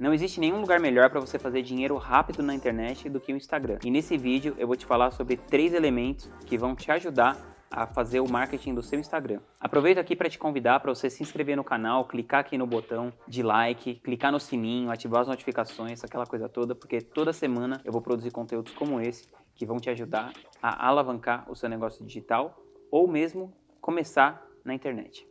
Não existe nenhum lugar melhor para você fazer dinheiro rápido na internet do que o Instagram. E nesse vídeo eu vou te falar sobre três elementos que vão te ajudar a fazer o marketing do seu Instagram. Aproveito aqui para te convidar para você se inscrever no canal, clicar aqui no botão de like, clicar no sininho, ativar as notificações, aquela coisa toda, porque toda semana eu vou produzir conteúdos como esse que vão te ajudar a alavancar o seu negócio digital ou mesmo começar na internet.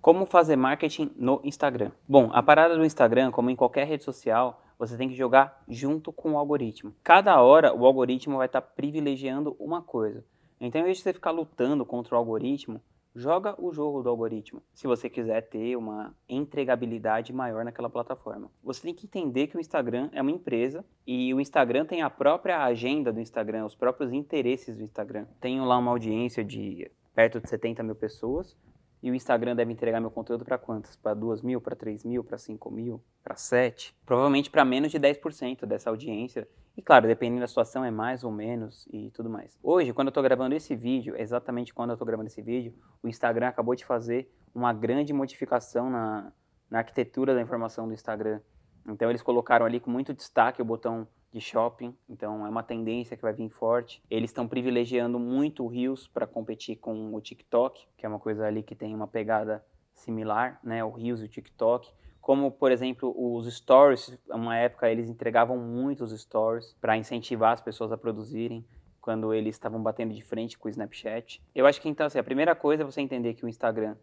Como fazer marketing no Instagram? Bom, a parada do Instagram, como em qualquer rede social, você tem que jogar junto com o algoritmo. Cada hora o algoritmo vai estar tá privilegiando uma coisa. Então, em vez de você ficar lutando contra o algoritmo, joga o jogo do algoritmo. Se você quiser ter uma entregabilidade maior naquela plataforma. Você tem que entender que o Instagram é uma empresa e o Instagram tem a própria agenda do Instagram, os próprios interesses do Instagram. Tenho lá uma audiência de perto de 70 mil pessoas e o Instagram deve entregar meu conteúdo para quantas? Para 2 mil, para 3 mil, para 5 mil, para 7? Provavelmente para menos de 10% dessa audiência. E claro, dependendo da situação, é mais ou menos e tudo mais. Hoje, quando eu estou gravando esse vídeo, exatamente quando eu estou gravando esse vídeo, o Instagram acabou de fazer uma grande modificação na, na arquitetura da informação do Instagram. Então eles colocaram ali com muito destaque o botão de shopping, então é uma tendência que vai vir forte. Eles estão privilegiando muito o Reels para competir com o TikTok, que é uma coisa ali que tem uma pegada similar, né, o Reels e o TikTok. Como, por exemplo, os stories, uma época eles entregavam muitos stories para incentivar as pessoas a produzirem quando eles estavam batendo de frente com o Snapchat. Eu acho que então assim, a primeira coisa é você entender que o Instagram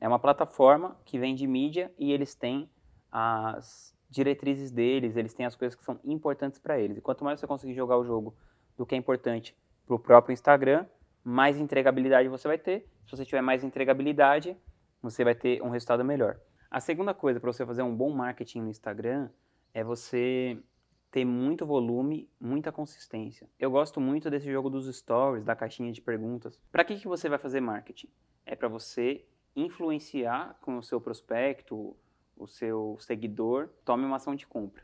é uma plataforma que vende mídia e eles têm as diretrizes deles, eles têm as coisas que são importantes para eles. E quanto mais você conseguir jogar o jogo do que é importante para o próprio Instagram, mais entregabilidade você vai ter. Se você tiver mais entregabilidade, você vai ter um resultado melhor. A segunda coisa para você fazer um bom marketing no Instagram é você ter muito volume, muita consistência. Eu gosto muito desse jogo dos stories, da caixinha de perguntas. Para que, que você vai fazer marketing? É para você influenciar com o seu prospecto, o seu seguidor tome uma ação de compra.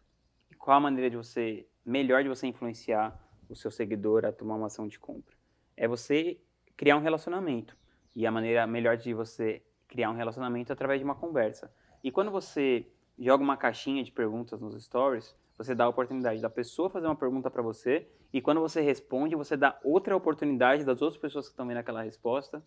E qual a maneira de você, melhor de você influenciar o seu seguidor a tomar uma ação de compra? É você criar um relacionamento. E a maneira melhor de você criar um relacionamento é através de uma conversa. E quando você joga uma caixinha de perguntas nos stories, você dá a oportunidade da pessoa fazer uma pergunta para você e quando você responde, você dá outra oportunidade das outras pessoas que estão vendo aquela resposta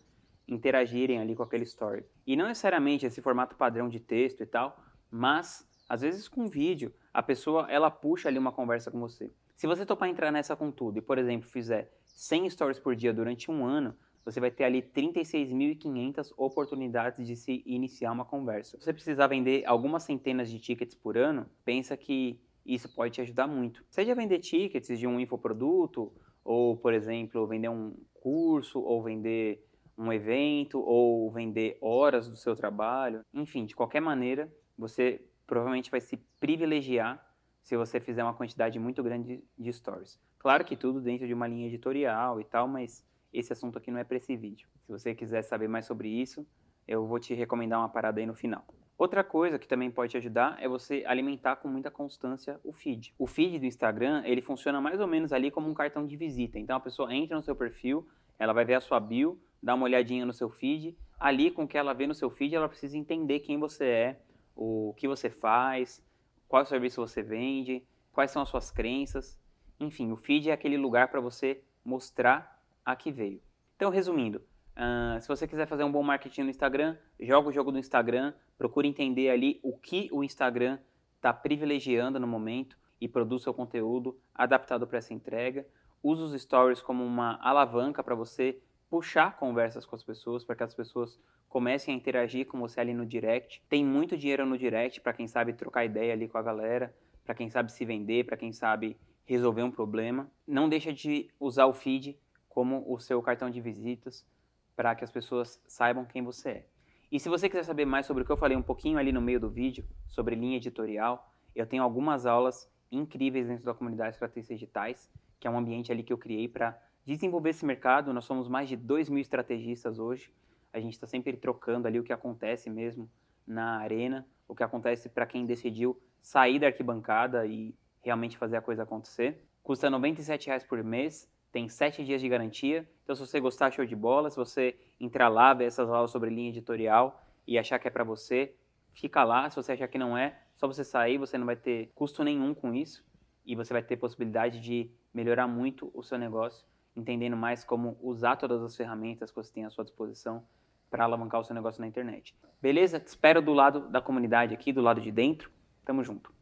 interagirem ali com aquele story. E não necessariamente esse formato padrão de texto e tal, mas às vezes com vídeo, a pessoa ela puxa ali uma conversa com você. Se você topar entrar nessa com tudo e, por exemplo, fizer 100 stories por dia durante um ano, você vai ter ali 36.500 oportunidades de se iniciar uma conversa. Se você precisar vender algumas centenas de tickets por ano, pensa que isso pode te ajudar muito. Seja vender tickets de um infoproduto, ou, por exemplo, vender um curso, ou vender um evento ou vender horas do seu trabalho. Enfim, de qualquer maneira, você provavelmente vai se privilegiar se você fizer uma quantidade muito grande de stories. Claro que tudo dentro de uma linha editorial e tal, mas esse assunto aqui não é para esse vídeo. Se você quiser saber mais sobre isso, eu vou te recomendar uma parada aí no final. Outra coisa que também pode te ajudar é você alimentar com muita constância o feed. O feed do Instagram, ele funciona mais ou menos ali como um cartão de visita. Então a pessoa entra no seu perfil, ela vai ver a sua bio, dá uma olhadinha no seu feed. Ali, com o que ela vê no seu feed, ela precisa entender quem você é, o que você faz, qual serviço você vende, quais são as suas crenças. Enfim, o feed é aquele lugar para você mostrar a que veio. Então, resumindo, uh, se você quiser fazer um bom marketing no Instagram, joga o jogo do Instagram, procure entender ali o que o Instagram está privilegiando no momento e produz seu conteúdo adaptado para essa entrega. Use os stories como uma alavanca para você puxar conversas com as pessoas, para que as pessoas comecem a interagir com você ali no direct. Tem muito dinheiro no direct para quem sabe trocar ideia ali com a galera, para quem sabe se vender, para quem sabe resolver um problema. Não deixa de usar o feed como o seu cartão de visitas para que as pessoas saibam quem você é. E se você quiser saber mais sobre o que eu falei um pouquinho ali no meio do vídeo, sobre linha editorial, eu tenho algumas aulas incríveis dentro da comunidade Estratégias Digitais, que é um ambiente ali que eu criei para desenvolver esse mercado. Nós somos mais de 2 mil estrategistas hoje. A gente está sempre trocando ali o que acontece mesmo na arena, o que acontece para quem decidiu sair da arquibancada e realmente fazer a coisa acontecer. Custa R$ 97,00 por mês, tem 7 dias de garantia. Então, se você gostar, show de bola. Se você entrar lá, ver essas aulas sobre linha editorial e achar que é para você, fica lá. Se você achar que não é, Só você sair, você não vai ter custo nenhum com isso e você vai ter possibilidade de melhorar muito o seu negócio, entendendo mais como usar todas as ferramentas que você tem à sua disposição para alavancar o seu negócio na internet. Beleza? Te espero do lado da comunidade aqui, do lado de dentro. Tamo junto.